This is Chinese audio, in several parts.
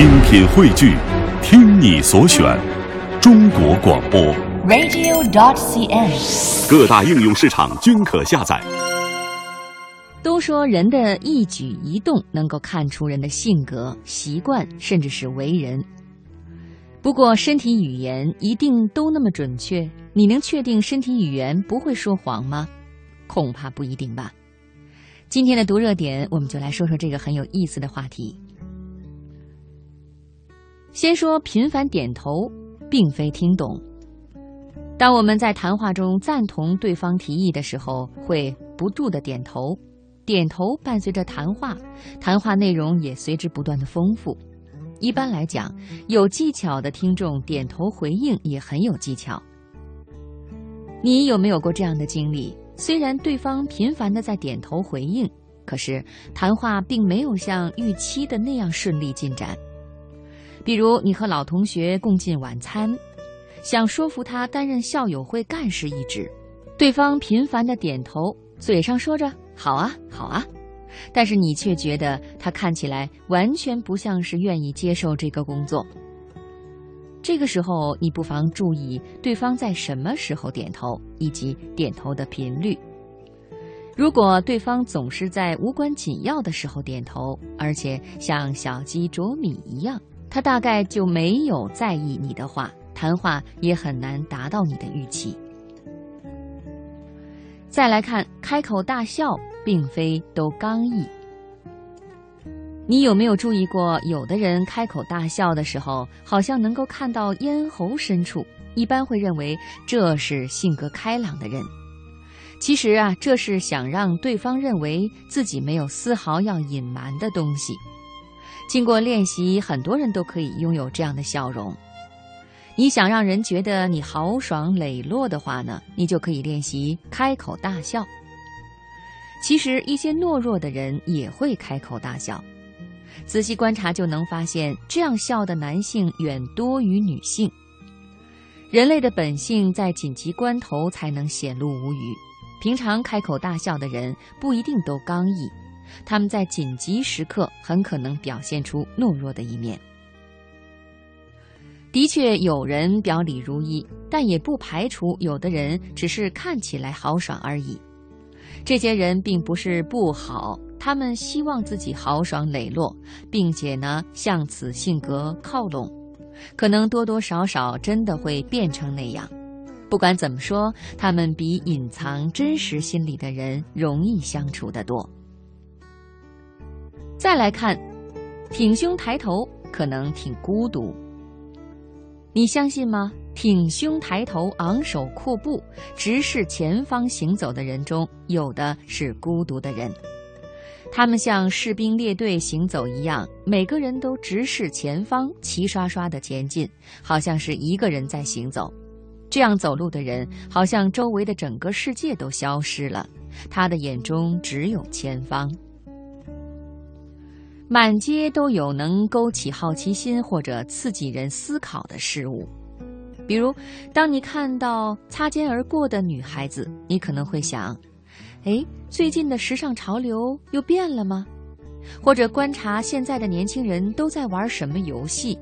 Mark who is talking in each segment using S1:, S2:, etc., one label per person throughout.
S1: 精品汇聚，听你所选，中国广播。
S2: radio.dot.cn，。
S1: 各大应用市场均可下载。
S3: 都说人的一举一动能够看出人的性格、习惯，甚至是为人。不过，身体语言一定都那么准确？你能确定身体语言不会说谎吗？恐怕不一定吧。今天的读热点，我们就来说说这个很有意思的话题。先说频繁点头，并非听懂。当我们在谈话中赞同对方提议的时候，会不住的点头。点头伴随着谈话，谈话内容也随之不断的丰富。一般来讲，有技巧的听众点头回应也很有技巧。你有没有过这样的经历？虽然对方频繁的在点头回应，可是谈话并没有像预期的那样顺利进展。比如，你和老同学共进晚餐，想说服他担任校友会干事一职，对方频繁的点头，嘴上说着。好啊，好啊，但是你却觉得他看起来完全不像是愿意接受这个工作。这个时候，你不妨注意对方在什么时候点头，以及点头的频率。如果对方总是在无关紧要的时候点头，而且像小鸡啄米一样，他大概就没有在意你的话，谈话也很难达到你的预期。再来看，开口大笑。并非都刚毅。你有没有注意过，有的人开口大笑的时候，好像能够看到咽喉深处，一般会认为这是性格开朗的人。其实啊，这是想让对方认为自己没有丝毫要隐瞒的东西。经过练习，很多人都可以拥有这样的笑容。你想让人觉得你豪爽磊落的话呢，你就可以练习开口大笑。其实，一些懦弱的人也会开口大笑。仔细观察就能发现，这样笑的男性远多于女性。人类的本性在紧急关头才能显露无余。平常开口大笑的人不一定都刚毅，他们在紧急时刻很可能表现出懦弱的一面。的确，有人表里如一，但也不排除有的人只是看起来豪爽而已。这些人并不是不好，他们希望自己豪爽磊落，并且呢向此性格靠拢，可能多多少少真的会变成那样。不管怎么说，他们比隐藏真实心理的人容易相处得多。再来看，挺胸抬头可能挺孤独，你相信吗？挺胸抬头、昂首阔步、直视前方行走的人中，有的是孤独的人。他们像士兵列队行走一样，每个人都直视前方，齐刷刷的前进，好像是一个人在行走。这样走路的人，好像周围的整个世界都消失了，他的眼中只有前方。满街都有能勾起好奇心或者刺激人思考的事物。比如，当你看到擦肩而过的女孩子，你可能会想：哎，最近的时尚潮流又变了吗？或者观察现在的年轻人都在玩什么游戏，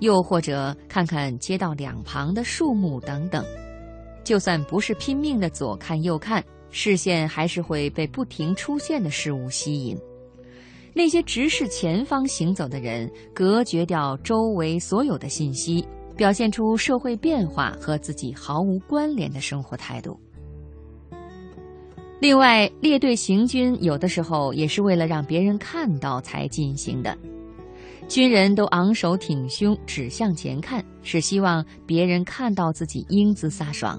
S3: 又或者看看街道两旁的树木等等。就算不是拼命的左看右看，视线还是会被不停出现的事物吸引。那些直视前方行走的人，隔绝掉周围所有的信息。表现出社会变化和自己毫无关联的生活态度。另外，列队行军有的时候也是为了让别人看到才进行的。军人都昂首挺胸，指向前看，是希望别人看到自己英姿飒爽，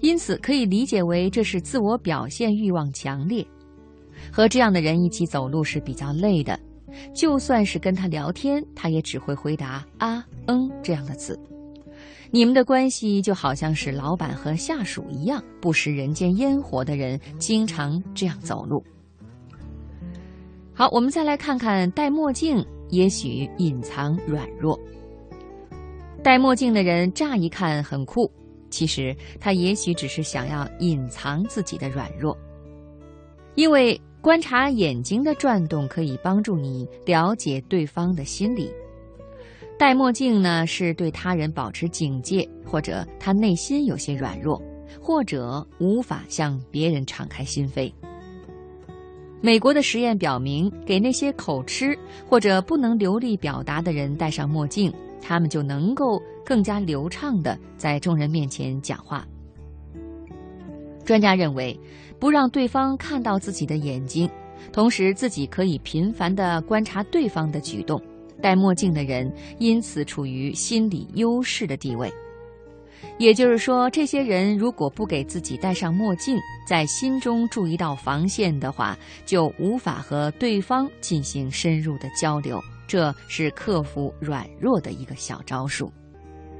S3: 因此可以理解为这是自我表现欲望强烈。和这样的人一起走路是比较累的。就算是跟他聊天，他也只会回答啊、嗯这样的字。你们的关系就好像是老板和下属一样，不食人间烟火的人经常这样走路。好，我们再来看看戴墨镜，也许隐藏软弱。戴墨镜的人乍一看很酷，其实他也许只是想要隐藏自己的软弱，因为。观察眼睛的转动可以帮助你了解对方的心理。戴墨镜呢，是对他人保持警戒，或者他内心有些软弱，或者无法向别人敞开心扉。美国的实验表明，给那些口吃或者不能流利表达的人戴上墨镜，他们就能够更加流畅地在众人面前讲话。专家认为，不让对方看到自己的眼睛，同时自己可以频繁地观察对方的举动。戴墨镜的人因此处于心理优势的地位，也就是说，这些人如果不给自己戴上墨镜，在心中筑一道防线的话，就无法和对方进行深入的交流。这是克服软弱的一个小招数。